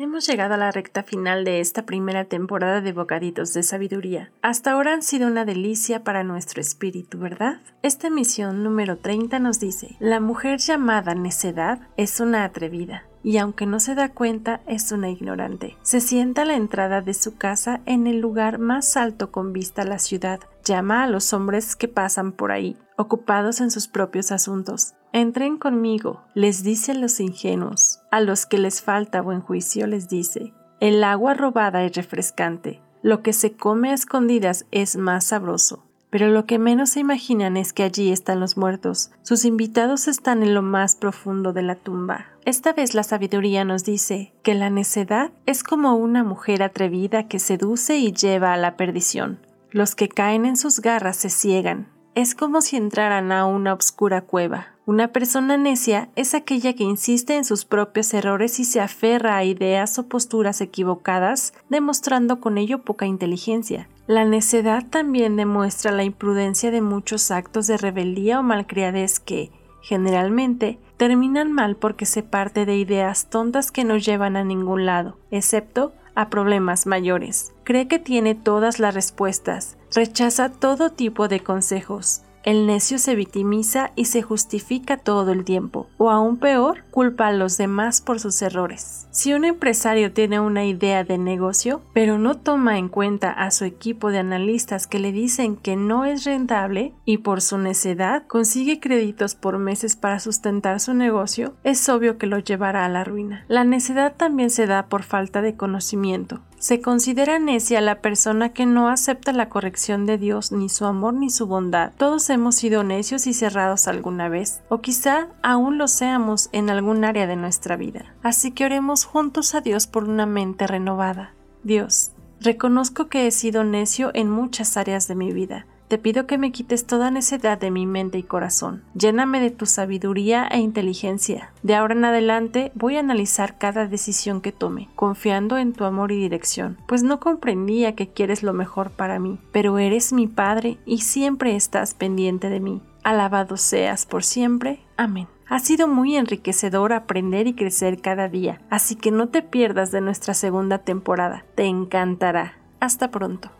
Hemos llegado a la recta final de esta primera temporada de Bocaditos de Sabiduría. Hasta ahora han sido una delicia para nuestro espíritu, ¿verdad? Esta emisión número 30 nos dice, la mujer llamada necedad es una atrevida y aunque no se da cuenta es una ignorante. Se sienta a la entrada de su casa en el lugar más alto con vista a la ciudad. Llama a los hombres que pasan por ahí, ocupados en sus propios asuntos. Entren conmigo, les dice a los ingenuos. A los que les falta buen juicio les dice, el agua robada es refrescante, lo que se come a escondidas es más sabroso. Pero lo que menos se imaginan es que allí están los muertos. Sus invitados están en lo más profundo de la tumba. Esta vez la sabiduría nos dice que la necedad es como una mujer atrevida que seduce y lleva a la perdición. Los que caen en sus garras se ciegan. Es como si entraran a una oscura cueva. Una persona necia es aquella que insiste en sus propios errores y se aferra a ideas o posturas equivocadas, demostrando con ello poca inteligencia. La necedad también demuestra la imprudencia de muchos actos de rebeldía o malcriadez que, generalmente, terminan mal porque se parte de ideas tontas que no llevan a ningún lado, excepto a problemas mayores. Cree que tiene todas las respuestas, rechaza todo tipo de consejos, el necio se victimiza y se justifica todo el tiempo, o aún peor, culpa a los demás por sus errores. Si un empresario tiene una idea de negocio, pero no toma en cuenta a su equipo de analistas que le dicen que no es rentable y por su necedad consigue créditos por meses para sustentar su negocio, es obvio que lo llevará a la ruina. La necedad también se da por falta de conocimiento. Se considera necia la persona que no acepta la corrección de Dios, ni su amor ni su bondad. Todos hemos sido necios y cerrados alguna vez, o quizá aún lo seamos en algún área de nuestra vida. Así que oremos juntos a Dios por una mente renovada. Dios, reconozco que he sido necio en muchas áreas de mi vida te pido que me quites toda necedad de mi mente y corazón. Lléname de tu sabiduría e inteligencia. De ahora en adelante voy a analizar cada decisión que tome, confiando en tu amor y dirección, pues no comprendía que quieres lo mejor para mí, pero eres mi Padre y siempre estás pendiente de mí. Alabado seas por siempre. Amén. Ha sido muy enriquecedor aprender y crecer cada día, así que no te pierdas de nuestra segunda temporada. Te encantará. Hasta pronto.